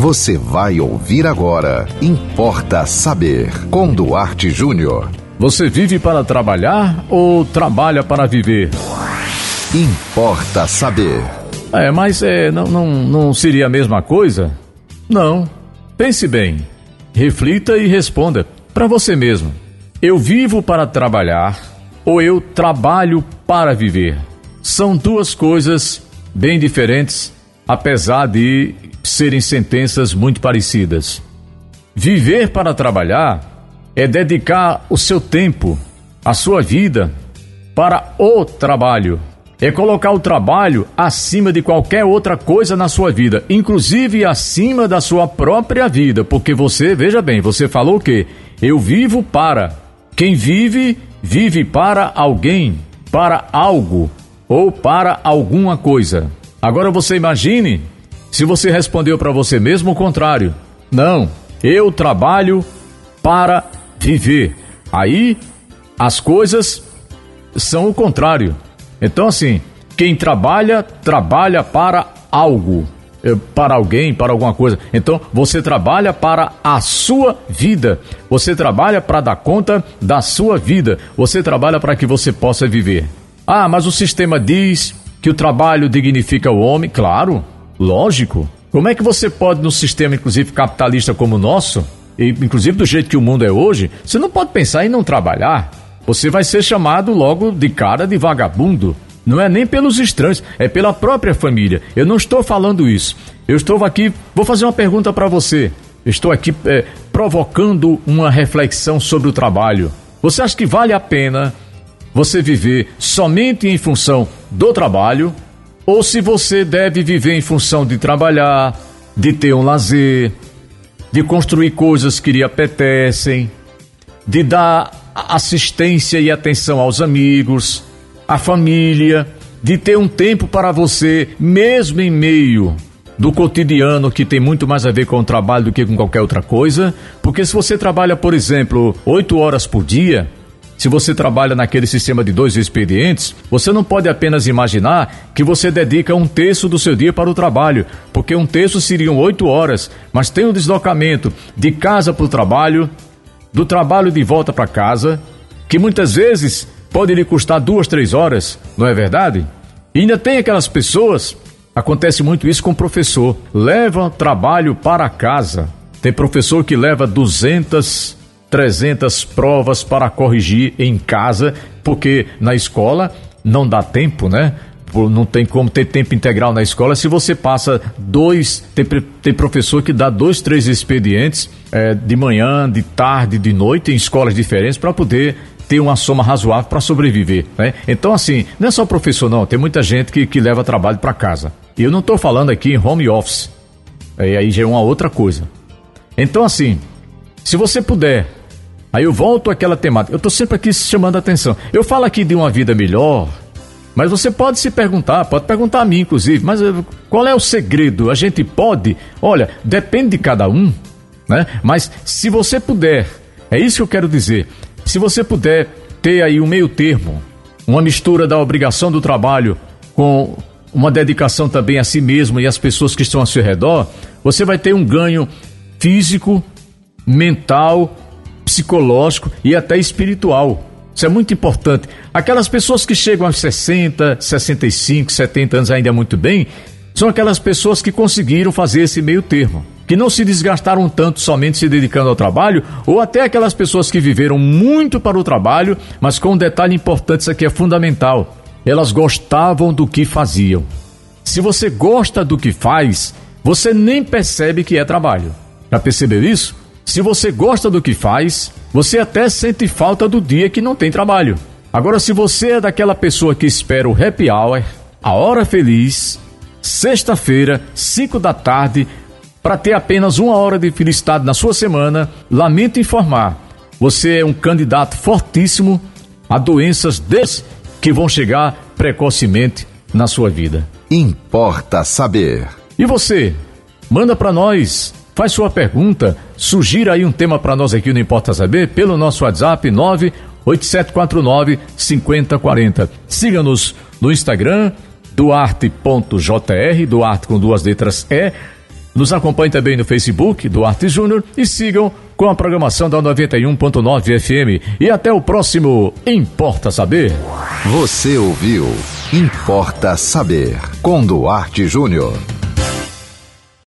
Você vai ouvir agora. Importa saber. Com Duarte Júnior. Você vive para trabalhar ou trabalha para viver? Importa saber. É, mas é, não, não, não seria a mesma coisa? Não. Pense bem. Reflita e responda para você mesmo. Eu vivo para trabalhar ou eu trabalho para viver? São duas coisas bem diferentes, apesar de serem sentenças muito parecidas. Viver para trabalhar é dedicar o seu tempo, a sua vida, para o trabalho. É colocar o trabalho acima de qualquer outra coisa na sua vida, inclusive acima da sua própria vida, porque você, veja bem, você falou o quê? Eu vivo para. Quem vive, vive para alguém, para algo ou para alguma coisa. Agora você imagine se você respondeu para você mesmo o contrário. Não, eu trabalho para viver. Aí as coisas são o contrário. Então, assim, quem trabalha, trabalha para algo, eh, para alguém, para alguma coisa. Então, você trabalha para a sua vida. Você trabalha para dar conta da sua vida. Você trabalha para que você possa viver. Ah, mas o sistema diz que o trabalho dignifica o homem. Claro, lógico. Como é que você pode, no sistema, inclusive capitalista como o nosso, e inclusive do jeito que o mundo é hoje, você não pode pensar em não trabalhar. Você vai ser chamado logo de cara de vagabundo. Não é nem pelos estranhos, é pela própria família. Eu não estou falando isso. Eu estou aqui, vou fazer uma pergunta para você. estou aqui é, provocando uma reflexão sobre o trabalho. Você acha que vale a pena você viver somente em função do trabalho? Ou se você deve viver em função de trabalhar, de ter um lazer, de construir coisas que lhe apetecem, de dar assistência e atenção aos amigos, à família, de ter um tempo para você, mesmo em meio do cotidiano que tem muito mais a ver com o trabalho do que com qualquer outra coisa, porque se você trabalha, por exemplo, oito horas por dia, se você trabalha naquele sistema de dois expedientes, você não pode apenas imaginar que você dedica um terço do seu dia para o trabalho, porque um terço seriam oito horas, mas tem um deslocamento de casa para o trabalho, do trabalho de volta para casa, que muitas vezes pode lhe custar duas, três horas, não é verdade? E ainda tem aquelas pessoas, acontece muito isso com o professor, leva trabalho para casa. Tem professor que leva 200 300 provas para corrigir em casa, porque na escola não dá tempo, né? Não tem como ter tempo integral na escola. Se você passa dois, tem, tem professor que dá dois, três expedientes é, de manhã, de tarde, de noite, em escolas diferentes, para poder ter uma soma razoável para sobreviver. Né? Então, assim, não é só professor, não. Tem muita gente que, que leva trabalho para casa. E eu não estou falando aqui em home office. É, aí já é uma outra coisa. Então, assim, se você puder Aí eu volto àquela temática. Eu estou sempre aqui chamando a atenção. Eu falo aqui de uma vida melhor, mas você pode se perguntar, pode perguntar a mim, inclusive, mas eh, qual é o segredo? A gente pode? Olha, depende de cada um, né? Mas se você puder, é isso que eu quero dizer. Se você puder ter aí um meio termo, uma mistura da obrigação do trabalho com uma dedicação também a si mesmo e às pessoas que estão ao seu redor, você vai ter um ganho físico, mental psicológico e até espiritual. Isso é muito importante. Aquelas pessoas que chegam aos 60, 65, 70 anos ainda muito bem, são aquelas pessoas que conseguiram fazer esse meio termo, que não se desgastaram tanto somente se dedicando ao trabalho, ou até aquelas pessoas que viveram muito para o trabalho, mas com um detalhe importante, isso aqui é fundamental. Elas gostavam do que faziam. Se você gosta do que faz, você nem percebe que é trabalho. Já percebeu isso? Se você gosta do que faz, você até sente falta do dia que não tem trabalho. Agora, se você é daquela pessoa que espera o happy hour, a hora feliz, sexta-feira, 5 da tarde, para ter apenas uma hora de felicidade na sua semana, lamento informar, você é um candidato fortíssimo a doenças des que vão chegar precocemente na sua vida. Importa saber. E você? Manda para nós Faz sua pergunta, sugira aí um tema para nós aqui no Importa Saber pelo nosso WhatsApp 98749 5040. Siga-nos no Instagram, duarte.jr, Duarte com duas letras E, Nos acompanhe também no Facebook Duarte Júnior e sigam com a programação da 91.9 FM. E até o próximo Importa Saber. Você ouviu Importa Saber com Duarte Júnior.